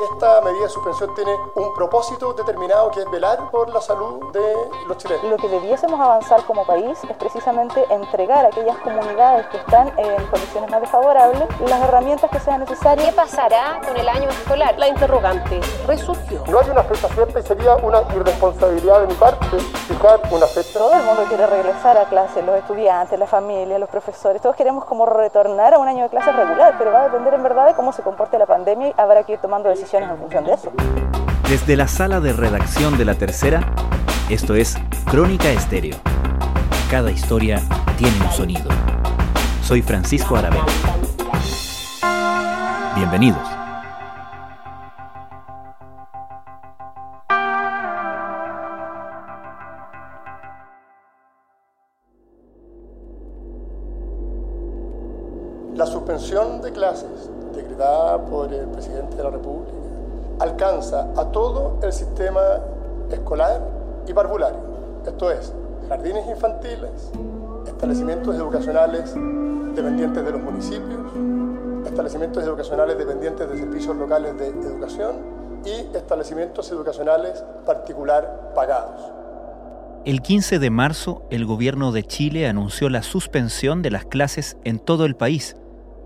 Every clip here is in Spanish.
Esta medida de suspensión tiene un propósito determinado que es velar por la salud de los chilenos. Lo que debiésemos avanzar como país es precisamente entregar a aquellas comunidades que están en condiciones más desfavorables las herramientas que sean necesarias. ¿Qué pasará con el año escolar? La interrogante resurgió. No hay una fecha cierta y sería una irresponsabilidad de mi parte fijar una fecha. Todo el mundo quiere regresar a clases, los estudiantes, la familia, los profesores, todos queremos como retornar a un año de clases regular, pero va a depender en verdad de cómo se comporte la pandemia y habrá que ir tomando decisiones en función de eso. Desde la sala de redacción de La Tercera, esto es Crónica Estéreo. Cada historia tiene un sonido. Soy Francisco Aravena. Bienvenidos. La suspensión de clases decretada por el presidente de la República alcanza a todo el sistema escolar y parvulario, esto es, jardines infantiles, establecimientos educacionales dependientes de los municipios, establecimientos educacionales dependientes de servicios locales de educación y establecimientos educacionales particular pagados. El 15 de marzo, el gobierno de Chile anunció la suspensión de las clases en todo el país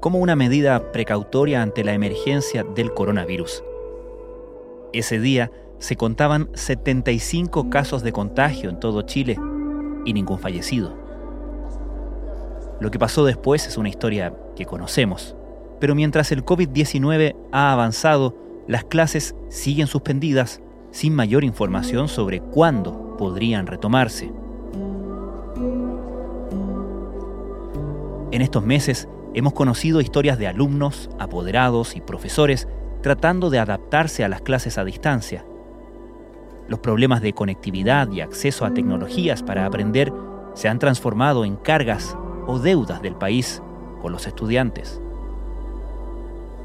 como una medida precautoria ante la emergencia del coronavirus. Ese día se contaban 75 casos de contagio en todo Chile y ningún fallecido. Lo que pasó después es una historia que conocemos, pero mientras el COVID-19 ha avanzado, las clases siguen suspendidas sin mayor información sobre cuándo podrían retomarse. En estos meses, Hemos conocido historias de alumnos, apoderados y profesores tratando de adaptarse a las clases a distancia. Los problemas de conectividad y acceso a tecnologías para aprender se han transformado en cargas o deudas del país con los estudiantes.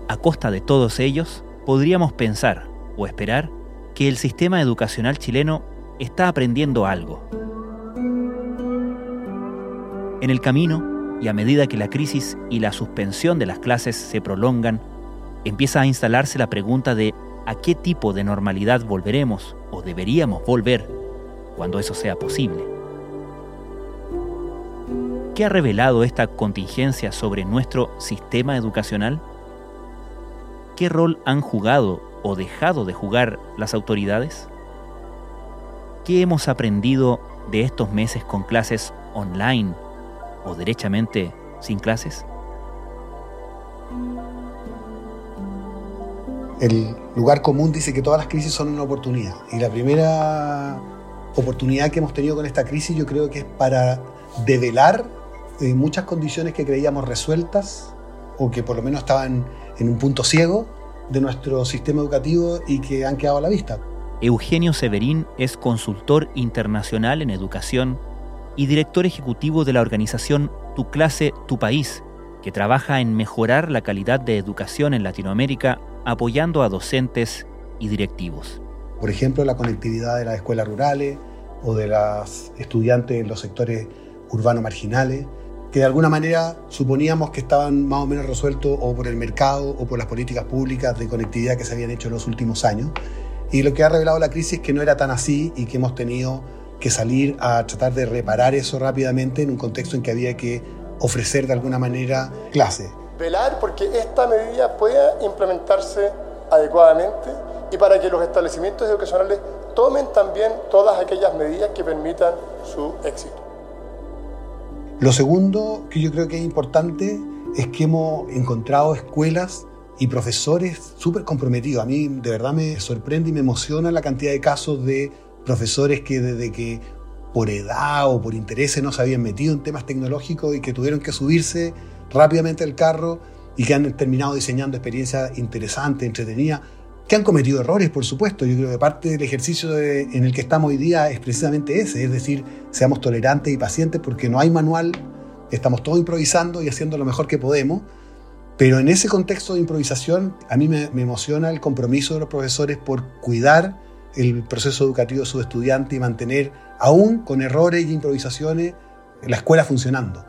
A costa de todos ellos, podríamos pensar o esperar que el sistema educacional chileno está aprendiendo algo. En el camino, y a medida que la crisis y la suspensión de las clases se prolongan, empieza a instalarse la pregunta de a qué tipo de normalidad volveremos o deberíamos volver cuando eso sea posible. ¿Qué ha revelado esta contingencia sobre nuestro sistema educacional? ¿Qué rol han jugado o dejado de jugar las autoridades? ¿Qué hemos aprendido de estos meses con clases online o derechamente sin clases? El lugar común dice que todas las crisis son una oportunidad. Y la primera oportunidad que hemos tenido con esta crisis yo creo que es para develar eh, muchas condiciones que creíamos resueltas o que por lo menos estaban en un punto ciego de nuestro sistema educativo y que han quedado a la vista. Eugenio Severín es consultor internacional en educación y director ejecutivo de la organización Tu clase, tu país, que trabaja en mejorar la calidad de educación en Latinoamérica apoyando a docentes y directivos. Por ejemplo, la conectividad de las escuelas rurales o de las estudiantes en los sectores urbanos marginales, que de alguna manera suponíamos que estaban más o menos resueltos o por el mercado o por las políticas públicas de conectividad que se habían hecho en los últimos años. Y lo que ha revelado la crisis es que no era tan así y que hemos tenido que salir a tratar de reparar eso rápidamente en un contexto en que había que ofrecer de alguna manera clase. Velar porque esta medida pueda implementarse adecuadamente y para que los establecimientos educacionales tomen también todas aquellas medidas que permitan su éxito. Lo segundo que yo creo que es importante es que hemos encontrado escuelas y profesores súper comprometidos. A mí de verdad me sorprende y me emociona la cantidad de casos de profesores que desde que por edad o por interés no se habían metido en temas tecnológicos y que tuvieron que subirse rápidamente al carro y que han terminado diseñando experiencias interesantes, entretenidas, que han cometido errores, por supuesto. Yo creo que parte del ejercicio en el que estamos hoy día es precisamente ese, es decir, seamos tolerantes y pacientes porque no hay manual, estamos todos improvisando y haciendo lo mejor que podemos. Pero en ese contexto de improvisación, a mí me, me emociona el compromiso de los profesores por cuidar el proceso educativo de sus estudiantes y mantener, aún con errores y improvisaciones, la escuela funcionando.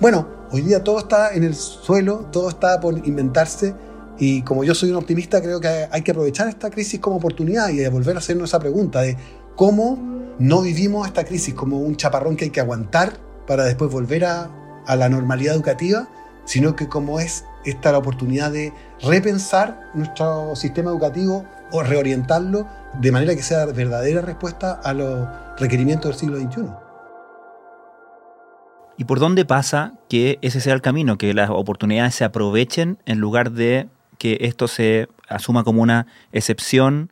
Bueno, hoy día todo está en el suelo, todo está por inventarse y como yo soy un optimista, creo que hay que aprovechar esta crisis como oportunidad y volver a hacernos esa pregunta de cómo no vivimos esta crisis como un chaparrón que hay que aguantar para después volver a, la normalidad educativa, sino que como es esta la oportunidad de repensar nuestro sistema educativo o reorientarlo de manera que sea verdadera respuesta a los requerimientos del siglo XXI. ¿Y por dónde pasa que ese sea el camino, que las oportunidades se aprovechen en lugar de que esto se asuma como una excepción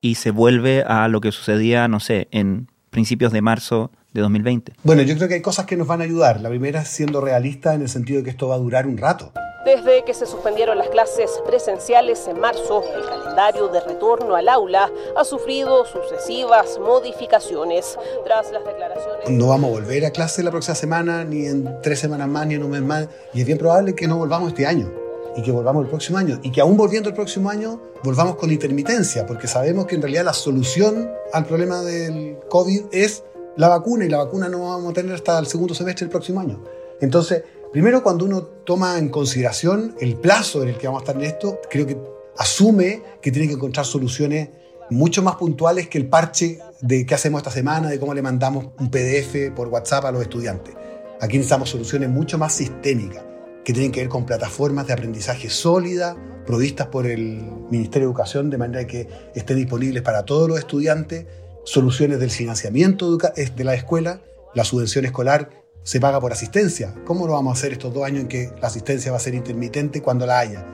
y se vuelve a lo que sucedía, no sé, en principios de marzo de 2020? Bueno, yo creo que hay cosas que nos van a ayudar. La primera siendo realista en el sentido de que esto va a durar un rato. Desde que se suspendieron las clases presenciales en marzo, el calendario de retorno al aula ha sufrido sucesivas modificaciones. Tras las declaraciones... No vamos a volver a clase la próxima semana, ni en tres semanas más, ni en un mes más, y es bien probable que no volvamos este año y que volvamos el próximo año. Y que aún volviendo el próximo año, volvamos con intermitencia, porque sabemos que en realidad la solución al problema del COVID es la vacuna y la vacuna no vamos a tener hasta el segundo semestre del próximo año. Entonces, primero cuando uno toma en consideración el plazo en el que vamos a estar en esto, creo que asume que tiene que encontrar soluciones mucho más puntuales que el parche de qué hacemos esta semana, de cómo le mandamos un PDF por WhatsApp a los estudiantes. Aquí necesitamos soluciones mucho más sistémicas que tienen que ver con plataformas de aprendizaje sólidas, provistas por el Ministerio de Educación, de manera que estén disponibles para todos los estudiantes, soluciones del financiamiento de la escuela, la subvención escolar se paga por asistencia. ¿Cómo lo vamos a hacer estos dos años en que la asistencia va a ser intermitente cuando la haya?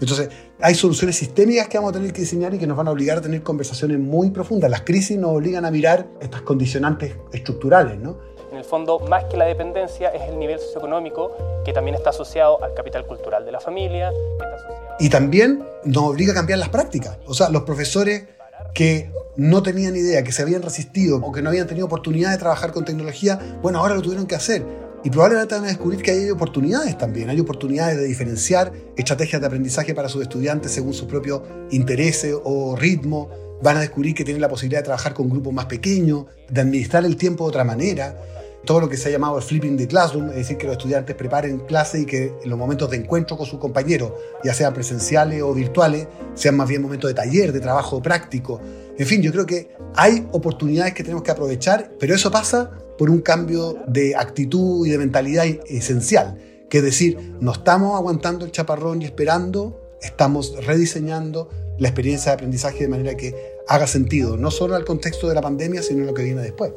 Entonces, hay soluciones sistémicas que vamos a tener que diseñar y que nos van a obligar a tener conversaciones muy profundas. Las crisis nos obligan a mirar estas condicionantes estructurales, ¿no? En el fondo, más que la dependencia, es el nivel socioeconómico que también está asociado al capital cultural de la familia. Y también nos obliga a cambiar las prácticas. O sea, los profesores que no tenían idea, que se habían resistido o que no habían tenido oportunidad de trabajar con tecnología, bueno, ahora lo tuvieron que hacer. Y probablemente van a descubrir que hay oportunidades también, hay oportunidades de diferenciar estrategias de aprendizaje para sus estudiantes según sus propios intereses o ritmo. Van a descubrir que tienen la posibilidad de trabajar con grupos más pequeños, de administrar el tiempo de otra manera todo lo que se ha llamado el flipping the classroom, es decir, que los estudiantes preparen clase y que en los momentos de encuentro con sus compañeros, ya sean presenciales o virtuales, sean más bien momentos de taller, de trabajo práctico. En fin, yo creo que hay oportunidades que tenemos que aprovechar, pero eso pasa por un cambio de actitud y de mentalidad esencial, que es decir, no estamos aguantando el chaparrón y esperando, estamos rediseñando la experiencia de aprendizaje de manera que haga sentido, no solo al contexto de la pandemia, sino en lo que viene después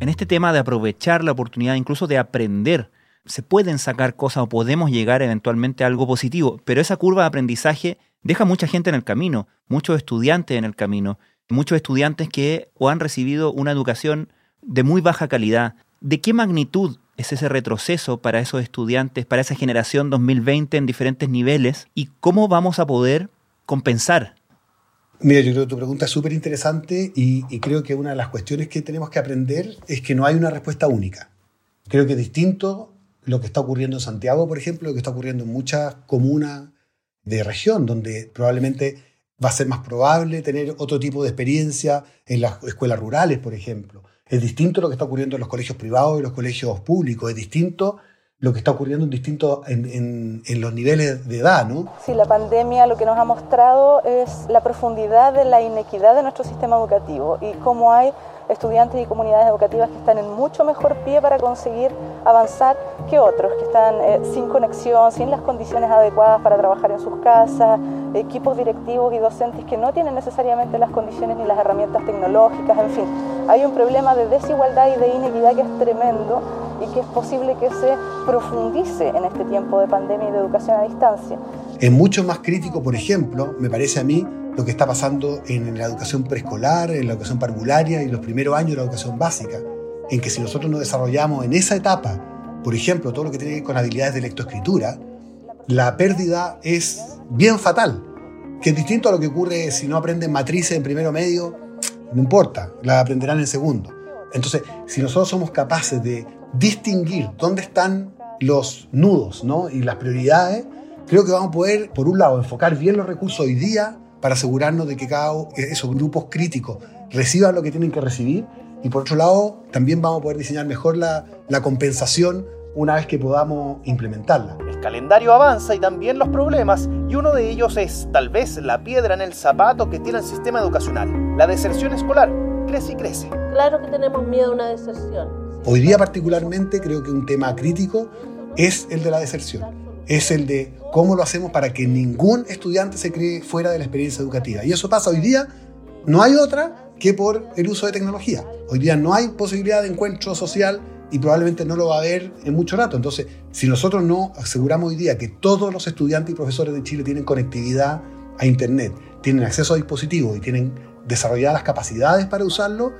en este tema de aprovechar la oportunidad, incluso de aprender, se pueden sacar cosas o podemos llegar eventualmente a algo positivo, pero esa curva de aprendizaje deja mucha gente en el camino, muchos estudiantes en el camino, muchos estudiantes que o han recibido una educación de muy baja calidad. ¿De qué magnitud es ese retroceso para esos estudiantes, para esa generación 2020 en diferentes niveles? ¿Y cómo vamos a poder compensar Mira, yo creo que tu pregunta es súper interesante y, creo que una de las cuestiones que tenemos que aprender es que no hay una respuesta única. Creo que es distinto lo que está ocurriendo en Santiago, por ejemplo, lo que está ocurriendo en muchas comunas de región, donde probablemente va a ser más probable tener otro tipo de experiencia en las escuelas rurales, por ejemplo. Es distinto lo que está ocurriendo en los colegios privados y los colegios públicos. Es distinto lo que está ocurriendo en distintos en, en, los niveles de edad, ¿no? Sí, la pandemia lo que nos ha mostrado es la profundidad de la inequidad de nuestro sistema educativo y cómo hay estudiantes y comunidades educativas que están en mucho mejor pie para conseguir avanzar que otros, que están eh, sin conexión, sin las condiciones adecuadas para trabajar en sus casas, equipos directivos y docentes que no tienen necesariamente las condiciones ni las herramientas tecnológicas, en fin. Hay un problema de desigualdad y de inequidad que es tremendo y que es posible que se profundice en este tiempo de pandemia y de educación a distancia. Es mucho más crítico, por ejemplo, me parece a mí, lo que está pasando en la educación preescolar, en la educación parvularia y los primeros años de la educación básica, en que si nosotros nos desarrollamos en esa etapa, por ejemplo, todo lo que tiene que ver con habilidades de lectoescritura, la pérdida es bien fatal, que es distinto a lo que ocurre si no aprenden matrices en primero medio, no importa, la aprenderán en segundo. Entonces, si nosotros somos capaces de distinguir dónde están los nudos ¿no? y las prioridades, creo que vamos a poder, por un lado, enfocar bien los recursos hoy día para asegurarnos de que cada esos grupos críticos reciban lo que tienen que recibir y por otro lado, también vamos a poder diseñar mejor la, la compensación una vez que podamos implementarla. El calendario avanza y también los problemas, y uno de ellos es tal vez la piedra en el zapato que tiene el sistema educacional, la deserción escolar. Crece y crece. Claro que tenemos miedo a una deserción. Hoy día particularmente creo que un tema crítico es el de la deserción. Es el de cómo lo hacemos para que ningún estudiante se cree fuera de la experiencia educativa. Y eso pasa hoy día, no hay otra que por el uso de tecnología. Hoy día no hay posibilidad de encuentro social y probablemente no lo va a haber en mucho rato. Entonces, si nosotros no aseguramos hoy día que todos los estudiantes y profesores de Chile tienen conectividad a Internet, tienen acceso a dispositivos y tienen desarrolladas las capacidades para usarlo,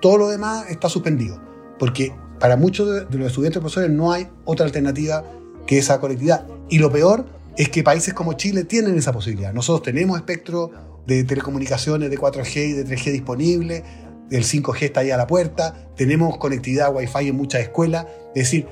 todo lo demás está suspendido. Porque para muchos de los estudiantes y profesores no hay otra alternativa que esa conectividad. Y lo peor es que países como Chile tienen esa posibilidad. Nosotros tenemos espectro de telecomunicaciones de 4G y de 3G disponible, el 5G está ahí a la puerta, tenemos conectividad Wi-Fi en muchas escuelas, es decir,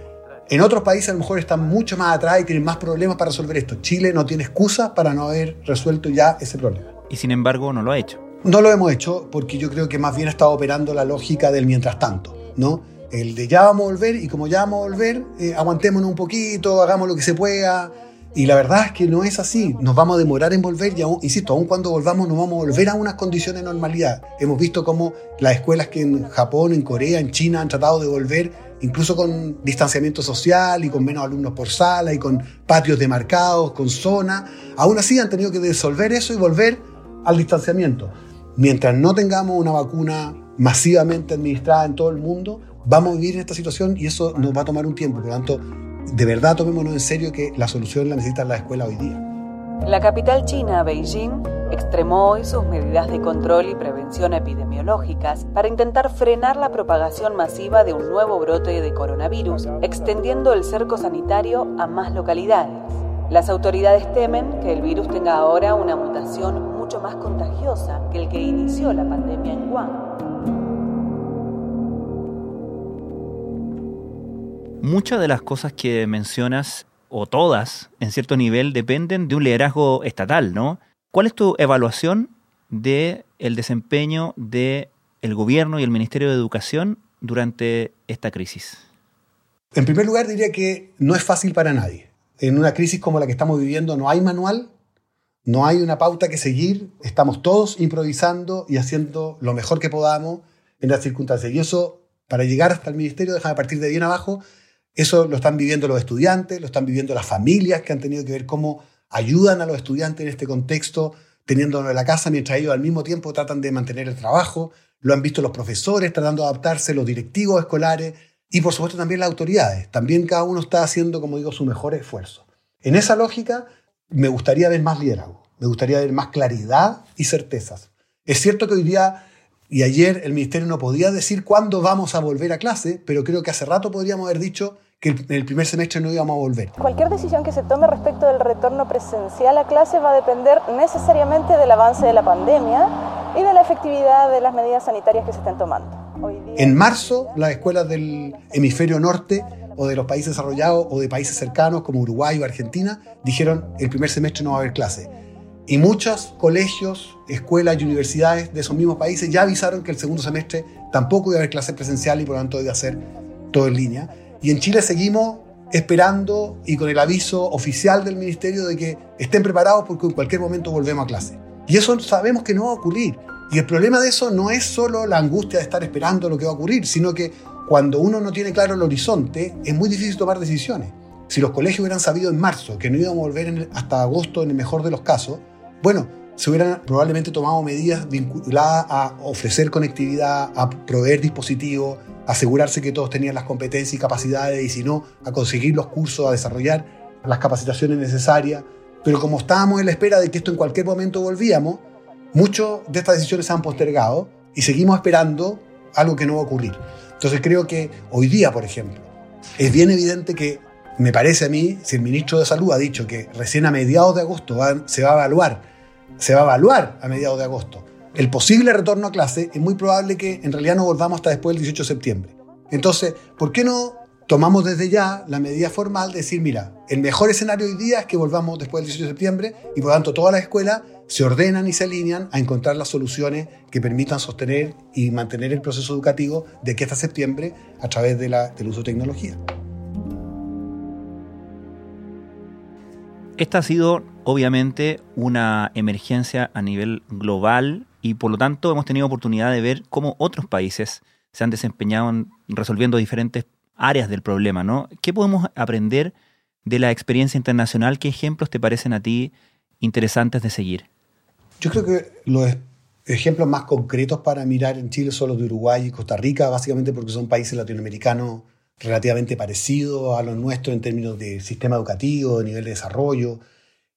en otros países a lo mejor están mucho más atrás y tienen más problemas para resolver esto. Chile no tiene excusa para no haber resuelto ya ese problema. Y sin embargo no lo ha hecho. No lo hemos hecho porque yo creo que más bien ha estado operando la lógica del mientras tanto, ¿no? El de ya vamos a volver y como ya vamos a volver, eh, aguantémonos un poquito, hagamos lo que se pueda, y la verdad es que no es así. Nos vamos a demorar en volver y, aún, insisto, aún cuando volvamos nos vamos a volver a unas condiciones de normalidad. Hemos visto cómo las escuelas que en Japón, en Corea, en China han tratado de volver, incluso con distanciamiento social y con menos alumnos por sala y con patios demarcados, con zona, aún así han tenido que disolver eso y volver al distanciamiento. Mientras no tengamos una vacuna masivamente administrada en todo el mundo, vamos a vivir en esta situación y eso nos va a tomar un tiempo. Por lo tanto, de verdad tomémonos en serio que la solución la necesita la escuela hoy día. La capital china, Beijing, extremó hoy sus medidas de control y prevención epidemiológicas para intentar frenar la propagación masiva de un nuevo brote de coronavirus, extendiendo el cerco sanitario a más localidades. Las autoridades temen que el virus tenga ahora una mutación mucho más contagiosa que el que inició la pandemia en Wuhan. Muchas de las cosas que mencionas, o todas, en cierto nivel, dependen de un liderazgo estatal, ¿no? ¿Cuál es tu evaluación del el desempeño del el gobierno y el Ministerio de Educación durante esta crisis? En primer lugar, diría que no es fácil para nadie. En una crisis como la que estamos viviendo no hay manual, no hay una pauta que seguir, estamos todos improvisando y haciendo lo mejor que podamos en las circunstancias. Y eso, para llegar hasta el ministerio, déjame partir de bien abajo, eso lo están viviendo los estudiantes, lo están viviendo las familias que han tenido que ver cómo ayudan a los estudiantes en este contexto, teniéndolo en la casa, mientras ellos al mismo tiempo tratan de mantener el trabajo. Lo han visto los profesores tratando de adaptarse, los directivos escolares y por supuesto también las autoridades. También cada uno está haciendo, como digo, su mejor esfuerzo. En esa lógica, me gustaría ver más liderazgo, me gustaría ver más claridad y certezas. Es cierto que hoy día y ayer el ministerio no podía decir cuándo vamos a volver a clase, pero creo que hace rato podríamos haber dicho que en el primer semestre no íbamos a volver. Cualquier decisión que se tome respecto del retorno presencial a clase va a depender necesariamente del avance de la pandemia y de la efectividad de las medidas sanitarias que se estén tomando. En marzo, las escuelas del hemisferio norte o de los países desarrollados o de países cercanos como Uruguay o Argentina dijeron el primer semestre no va a haber clase. Y muchos colegios, escuelas y universidades de esos mismos países ya avisaron que el segundo semestre tampoco iba a haber clase presencial y por lo tanto iba a ser todo en línea. Y en Chile seguimos esperando y con el aviso oficial del ministerio de que estén preparados porque en cualquier momento volvemos a clase. Y eso sabemos que no va a ocurrir. Y el problema de eso no es solo la angustia de estar esperando lo que va a ocurrir, sino que cuando uno no tiene claro el horizonte, es muy difícil tomar decisiones. Si los colegios hubieran sabido en marzo que no íbamos a volver hasta agosto en el mejor de los casos, bueno, se hubieran probablemente tomado medidas vinculadas a ofrecer conectividad, a proveer dispositivos, asegurarse que todos tenían las competencias y capacidades y si no, a conseguir los cursos, a desarrollar las capacitaciones necesarias. Pero como estábamos en la espera de que esto en cualquier momento volvíamos, muchas de estas decisiones se han postergado y seguimos esperando algo que no va a ocurrir. Entonces creo que hoy día, por ejemplo, es bien evidente que me parece a mí, si el ministro de Salud ha dicho que recién a mediados de agosto se va a evaluar, se va a evaluar a mediados de agosto el posible retorno a clase, es muy probable que en realidad no volvamos hasta después del 18 de septiembre. Entonces, ¿por qué no tomamos desde ya la medida formal de decir, mira, el mejor escenario hoy día es que volvamos después del 18 de septiembre y por lo tanto todas las escuelas se ordenan y se alinean a encontrar las soluciones que permitan sostener y mantener el proceso educativo de aquí hasta septiembre a través de la, del uso de tecnología. Esta ha sido obviamente una emergencia a nivel global y por lo tanto hemos tenido oportunidad de ver cómo otros países se han desempeñado en resolviendo diferentes áreas del problema, ¿no? ¿Qué podemos aprender de la experiencia internacional? ¿Qué ejemplos te parecen a ti interesantes de seguir? Yo creo que los ejemplos más concretos para mirar en Chile son los de Uruguay y Costa Rica, básicamente porque son países latinoamericanos relativamente parecidos a los nuestros en términos de sistema educativo, de nivel de desarrollo.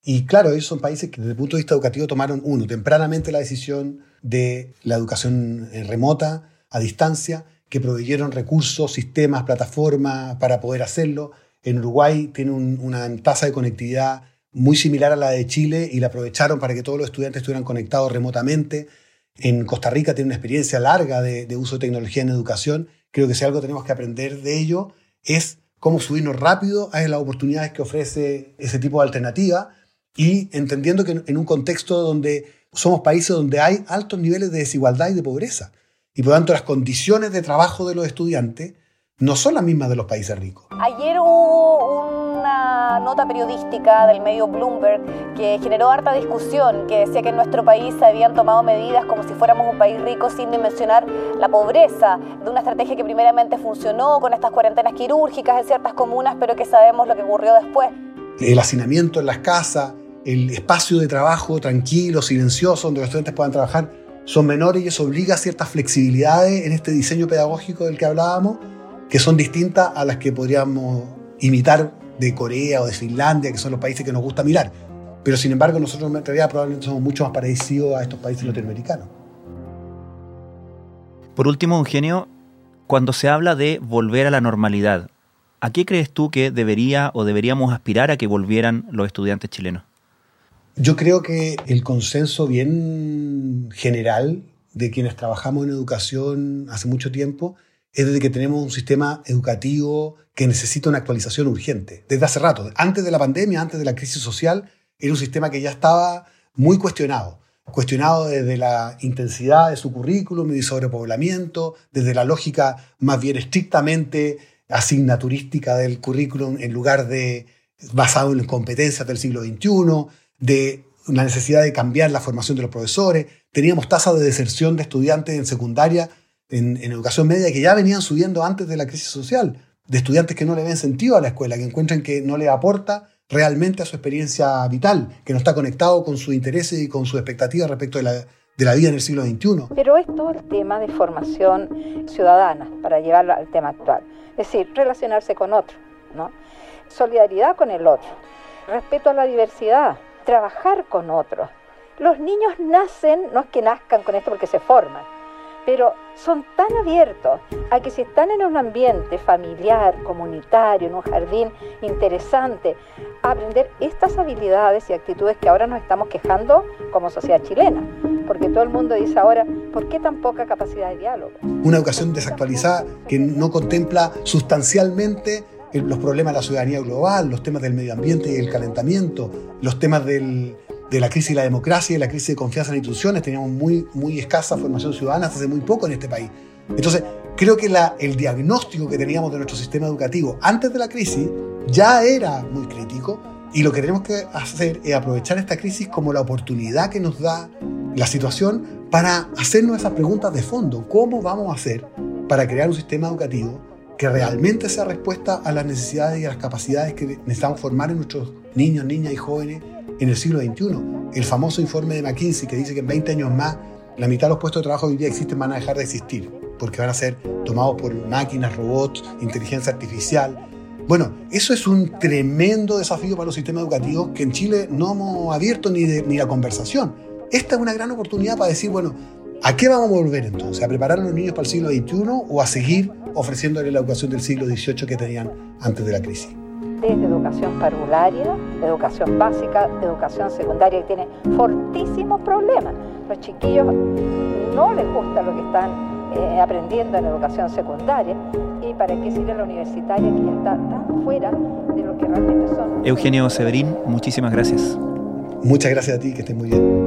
Y claro, ellos son países que desde el punto de vista educativo tomaron, uno, tempranamente la decisión de la educación eh, remota, a distancia, que proveyeron recursos, sistemas, plataformas para poder hacerlo. En Uruguay tiene una tasa de conectividad muy similar a la de Chile y la aprovecharon para que todos los estudiantes estuvieran conectados remotamente. En Costa Rica tiene una experiencia larga de uso de tecnología en educación. Creo que si algo tenemos que aprender de ello es cómo subirnos rápido a las oportunidades que ofrece ese tipo de alternativa y entendiendo que en un contexto donde somos países donde hay altos niveles de desigualdad y de pobreza. Y por lo tanto las condiciones de trabajo de los estudiantes no son las mismas de los países ricos. Ayer hubo una nota periodística del medio Bloomberg que generó harta discusión, que decía que en nuestro país se habían tomado medidas como si fuéramos un país rico sin dimensionar la pobreza, de una estrategia que primeramente funcionó con estas cuarentenas quirúrgicas en ciertas comunas, pero que sabemos lo que ocurrió después. El hacinamiento en las casas, el espacio de trabajo tranquilo, silencioso, donde los estudiantes puedan trabajar, son menores y eso obliga a ciertas flexibilidades en este diseño pedagógico del que hablábamos, que son distintas a las que podríamos imitar de Corea o de Finlandia, que son los países que nos gusta mirar. Pero sin embargo, nosotros en realidad probablemente somos mucho más parecidos a estos países latinoamericanos. Por último, Eugenio, cuando se habla de volver a la normalidad, ¿a qué crees tú que debería o deberíamos aspirar a que volvieran los estudiantes chilenos? Yo creo que el consenso bien general de quienes trabajamos en educación hace mucho tiempo es de que tenemos un sistema educativo que necesita una actualización urgente. Desde hace rato, antes de la pandemia, antes de la crisis social, era un sistema que ya estaba muy cuestionado. Cuestionado desde la intensidad de su currículum y de sobrepoblamiento, desde la lógica más bien estrictamente asignaturística del currículum en lugar de basado en las competencias del siglo XXI, de la necesidad de cambiar la formación de los profesores. Teníamos tasas de deserción de estudiantes en secundaria, en, educación media, que ya venían subiendo antes de la crisis social, de estudiantes que no le ven sentido a la escuela, que encuentran que no le aporta realmente a su experiencia vital, que no está conectado con sus intereses y con sus expectativas respecto de la, de la vida en el siglo XXI. Pero es todo el tema de formación ciudadana, para llevarlo al tema actual. Es decir, relacionarse con otro, ¿no? solidaridad con el otro, respeto a la diversidad, trabajar con otros. Los niños nacen, no es que nazcan con esto porque se forman, pero son tan abiertos a que si están en un ambiente familiar, comunitario, en un jardín interesante, aprender estas habilidades y actitudes que ahora nos estamos quejando como sociedad chilena. Porque todo el mundo dice ahora, ¿por qué tan poca capacidad de diálogo? Una educación desactualizada que no contempla sustancialmente los problemas de la ciudadanía global, los temas del medio ambiente y el calentamiento, los temas de la crisis de la democracia y la crisis de confianza en las instituciones. Teníamos muy, muy escasa formación ciudadana hace muy poco en este país. Entonces, creo que el diagnóstico que teníamos de nuestro sistema educativo antes de la crisis ya era muy crítico y lo que tenemos que hacer es aprovechar esta crisis como la oportunidad que nos da la situación para hacernos esas preguntas de fondo. ¿Cómo vamos a hacer para crear un sistema educativo que realmente sea respuesta a las necesidades y a las capacidades que necesitamos formar en nuestros niños, niñas y jóvenes en el siglo XXI. El famoso informe de McKinsey que dice que en 20 años más la mitad de los puestos de trabajo que hoy día existen van a dejar de existir porque van a ser tomados por máquinas, robots, inteligencia artificial. Bueno, eso es un tremendo desafío para los sistemas educativos que en Chile no hemos abierto ni, ni la conversación. Esta es una gran oportunidad para decir, bueno, ¿A qué vamos a volver entonces? ¿A preparar a los niños para el siglo XXI o a seguir ofreciéndoles la educación del siglo XVIII que tenían antes de la crisis? desde educación parvularia, educación básica, educación secundaria, que tiene fortísimos problemas. Los chiquillos no les gusta lo que están eh, aprendiendo en educación secundaria y para qué sirve la universitaria que ya está tan fuera de lo que realmente son. Eugenio Severín, muchísimas gracias. Muchas gracias a ti, que estés muy bien.